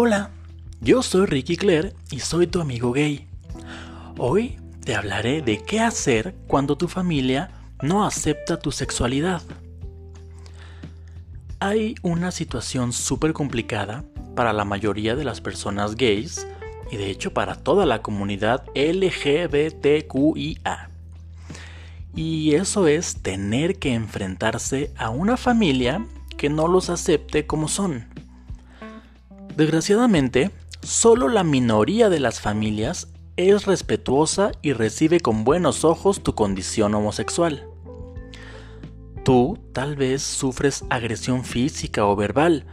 Hola, yo soy Ricky Claire y soy tu amigo gay. Hoy te hablaré de qué hacer cuando tu familia no acepta tu sexualidad. Hay una situación súper complicada para la mayoría de las personas gays y de hecho para toda la comunidad LGBTQIA. Y eso es tener que enfrentarse a una familia que no los acepte como son. Desgraciadamente, solo la minoría de las familias es respetuosa y recibe con buenos ojos tu condición homosexual. Tú tal vez sufres agresión física o verbal,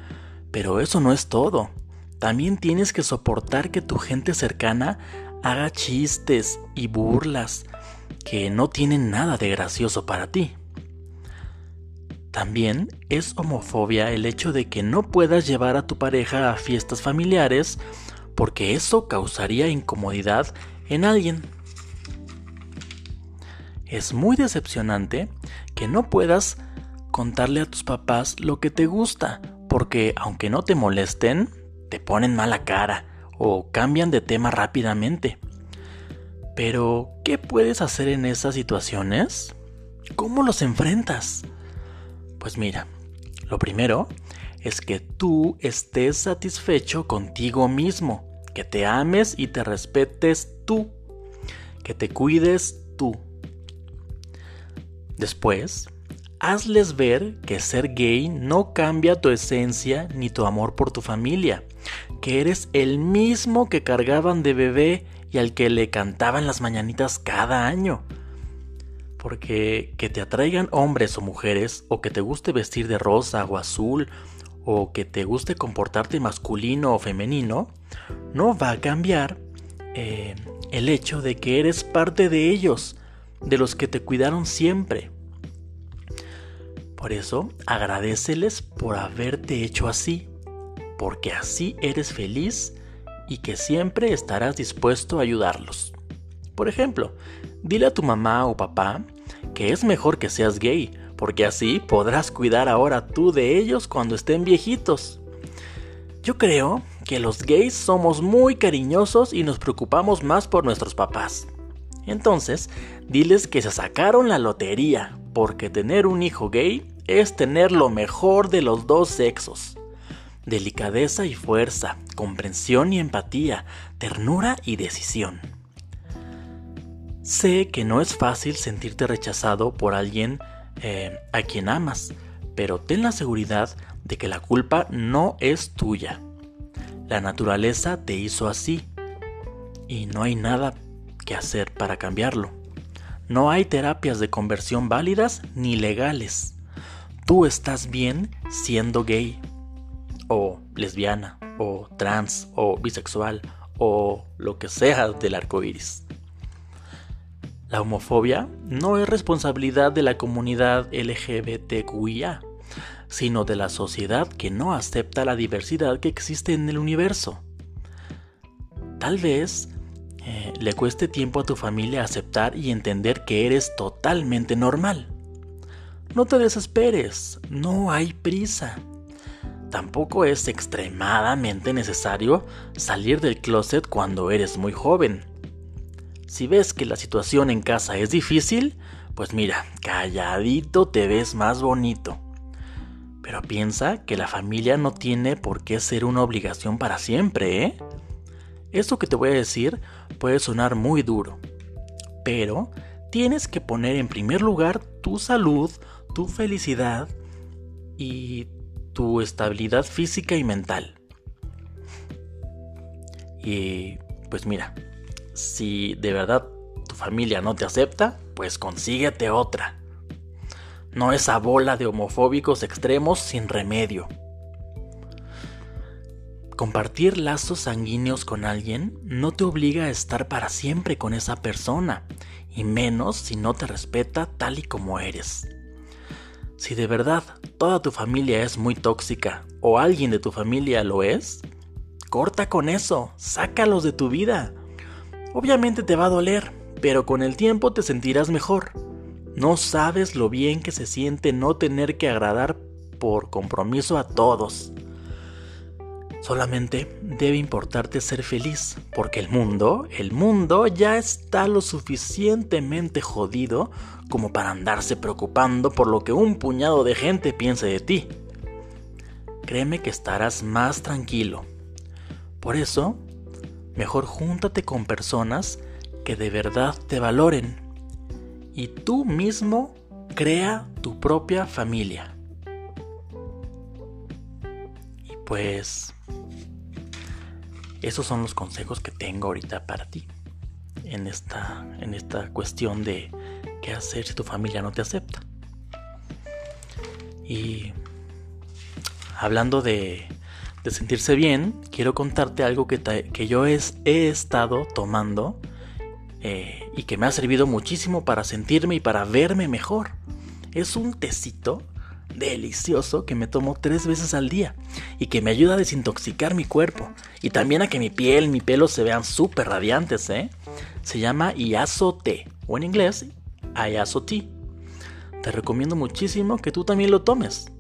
pero eso no es todo. También tienes que soportar que tu gente cercana haga chistes y burlas que no tienen nada de gracioso para ti. También es homofobia el hecho de que no puedas llevar a tu pareja a fiestas familiares porque eso causaría incomodidad en alguien. Es muy decepcionante que no puedas contarle a tus papás lo que te gusta, porque aunque no te molesten, te ponen mala cara o cambian de tema rápidamente. Pero, ¿qué puedes hacer en esas situaciones? ¿Cómo los enfrentas? Pues mira, lo primero es que tú estés satisfecho contigo mismo, que te ames y te respetes tú, que te cuides tú. Después, hazles ver que ser gay no cambia tu esencia ni tu amor por tu familia, que eres el mismo que cargaban de bebé y al que le cantaban las mañanitas cada año. Porque que te atraigan hombres o mujeres, o que te guste vestir de rosa o azul, o que te guste comportarte masculino o femenino, no va a cambiar eh, el hecho de que eres parte de ellos, de los que te cuidaron siempre. Por eso, agradeceles por haberte hecho así, porque así eres feliz y que siempre estarás dispuesto a ayudarlos. Por ejemplo, dile a tu mamá o papá que es mejor que seas gay, porque así podrás cuidar ahora tú de ellos cuando estén viejitos. Yo creo que los gays somos muy cariñosos y nos preocupamos más por nuestros papás. Entonces, diles que se sacaron la lotería, porque tener un hijo gay es tener lo mejor de los dos sexos. Delicadeza y fuerza, comprensión y empatía, ternura y decisión. Sé que no es fácil sentirte rechazado por alguien eh, a quien amas, pero ten la seguridad de que la culpa no es tuya. La naturaleza te hizo así y no hay nada que hacer para cambiarlo. No hay terapias de conversión válidas ni legales. Tú estás bien siendo gay, o lesbiana, o trans, o bisexual, o lo que sea del arco iris. La homofobia no es responsabilidad de la comunidad LGBTQIA, sino de la sociedad que no acepta la diversidad que existe en el universo. Tal vez eh, le cueste tiempo a tu familia aceptar y entender que eres totalmente normal. No te desesperes, no hay prisa. Tampoco es extremadamente necesario salir del closet cuando eres muy joven. Si ves que la situación en casa es difícil, pues mira, calladito te ves más bonito. Pero piensa que la familia no tiene por qué ser una obligación para siempre, ¿eh? Esto que te voy a decir puede sonar muy duro, pero tienes que poner en primer lugar tu salud, tu felicidad y tu estabilidad física y mental. Y pues mira, si de verdad tu familia no te acepta, pues consíguete otra. No esa bola de homofóbicos extremos sin remedio. Compartir lazos sanguíneos con alguien no te obliga a estar para siempre con esa persona, y menos si no te respeta tal y como eres. Si de verdad toda tu familia es muy tóxica o alguien de tu familia lo es, corta con eso, sácalos de tu vida. Obviamente te va a doler, pero con el tiempo te sentirás mejor. No sabes lo bien que se siente no tener que agradar por compromiso a todos. Solamente debe importarte ser feliz, porque el mundo, el mundo ya está lo suficientemente jodido como para andarse preocupando por lo que un puñado de gente piense de ti. Créeme que estarás más tranquilo. Por eso, mejor júntate con personas que de verdad te valoren y tú mismo crea tu propia familia. Y pues esos son los consejos que tengo ahorita para ti en esta, en esta cuestión de qué hacer si tu familia no te acepta. Y hablando de, de sentirse bien, quiero contarte algo que, que yo he estado tomando eh, y que me ha servido muchísimo para sentirme y para verme mejor. Es un tecito delicioso que me tomo tres veces al día y que me ayuda a desintoxicar mi cuerpo y también a que mi piel, mi pelo se vean súper radiantes, ¿eh? Se llama Iaso T o en inglés Iaso Tea. Te recomiendo muchísimo que tú también lo tomes.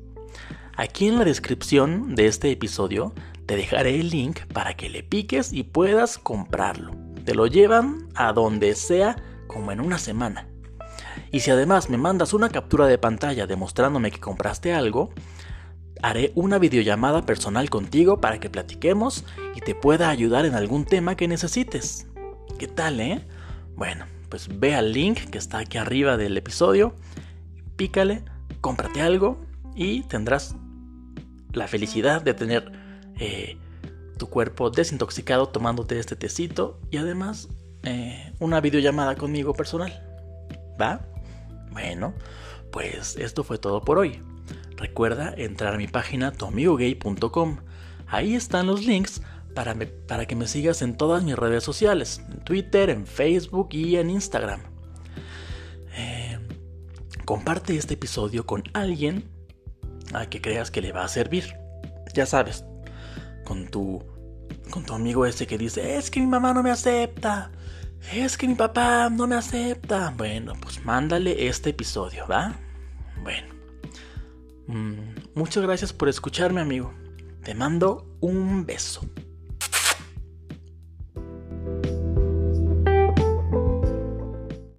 Aquí en la descripción de este episodio te dejaré el link para que le piques y puedas comprarlo. Te lo llevan a donde sea como en una semana. Y si además me mandas una captura de pantalla demostrándome que compraste algo, haré una videollamada personal contigo para que platiquemos y te pueda ayudar en algún tema que necesites. ¿Qué tal, eh? Bueno, pues ve al link que está aquí arriba del episodio, pícale, cómprate algo y tendrás la felicidad de tener eh, tu cuerpo desintoxicado tomándote este tecito y además eh, una videollamada conmigo personal. ¿Va? Bueno, pues esto fue todo por hoy. Recuerda entrar a mi página tuamigogay.com. Ahí están los links para, para, que me sigas en todas mis redes sociales, en Twitter, en Facebook y en Instagram. Eh, comparte este episodio con alguien a que creas que le va a servir. Ya sabes, con tu con tu amigo ese que dice, "Es que mi mamá no me acepta." Es que mi papá no me acepta. Bueno, pues mándale este episodio, ¿va? Bueno. Mm, muchas gracias por escucharme, amigo. Te mando un beso.